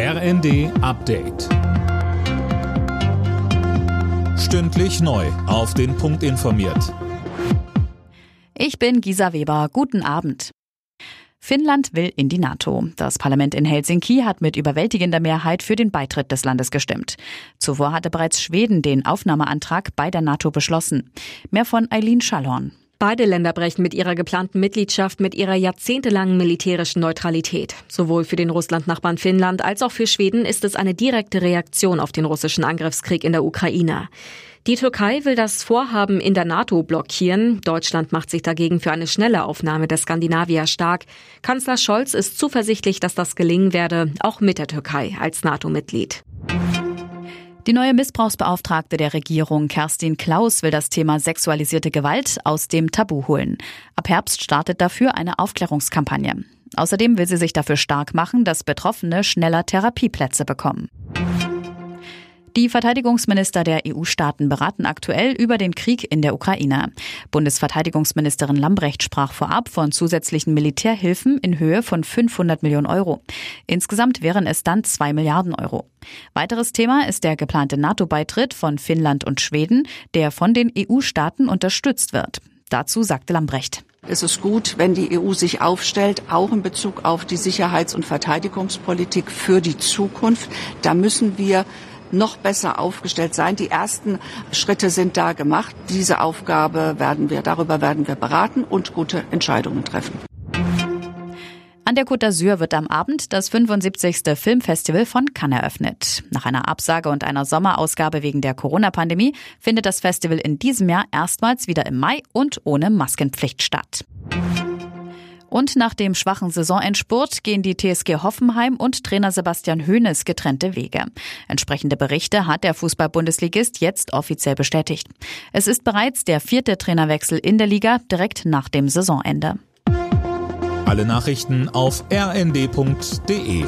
RND Update. Stündlich neu. Auf den Punkt informiert. Ich bin Gisa Weber. Guten Abend. Finnland will in die NATO. Das Parlament in Helsinki hat mit überwältigender Mehrheit für den Beitritt des Landes gestimmt. Zuvor hatte bereits Schweden den Aufnahmeantrag bei der NATO beschlossen. Mehr von Eileen Schallhorn. Beide Länder brechen mit ihrer geplanten Mitgliedschaft mit ihrer jahrzehntelangen militärischen Neutralität. Sowohl für den Russlandnachbarn Finnland als auch für Schweden ist es eine direkte Reaktion auf den russischen Angriffskrieg in der Ukraine. Die Türkei will das Vorhaben in der NATO blockieren. Deutschland macht sich dagegen für eine schnelle Aufnahme der Skandinavier stark. Kanzler Scholz ist zuversichtlich, dass das gelingen werde, auch mit der Türkei als NATO-Mitglied. Die neue Missbrauchsbeauftragte der Regierung, Kerstin Klaus, will das Thema sexualisierte Gewalt aus dem Tabu holen. Ab Herbst startet dafür eine Aufklärungskampagne. Außerdem will sie sich dafür stark machen, dass Betroffene schneller Therapieplätze bekommen. Die Verteidigungsminister der EU-Staaten beraten aktuell über den Krieg in der Ukraine. Bundesverteidigungsministerin Lambrecht sprach vorab von zusätzlichen Militärhilfen in Höhe von 500 Millionen Euro. Insgesamt wären es dann zwei Milliarden Euro. Weiteres Thema ist der geplante NATO-Beitritt von Finnland und Schweden, der von den EU-Staaten unterstützt wird. Dazu sagte Lambrecht. Es ist gut, wenn die EU sich aufstellt, auch in Bezug auf die Sicherheits- und Verteidigungspolitik für die Zukunft. Da müssen wir noch besser aufgestellt sein. Die ersten Schritte sind da gemacht. Diese Aufgabe werden wir, darüber werden wir beraten und gute Entscheidungen treffen. An der Côte d'Azur wird am Abend das 75. Filmfestival von Cannes eröffnet. Nach einer Absage und einer Sommerausgabe wegen der Corona-Pandemie findet das Festival in diesem Jahr erstmals wieder im Mai und ohne Maskenpflicht statt. Und nach dem schwachen Saisonendspurt gehen die TSG Hoffenheim und Trainer Sebastian Hoeneß getrennte Wege. Entsprechende Berichte hat der Fußball-Bundesligist jetzt offiziell bestätigt. Es ist bereits der vierte Trainerwechsel in der Liga direkt nach dem Saisonende. Alle Nachrichten auf rnd.de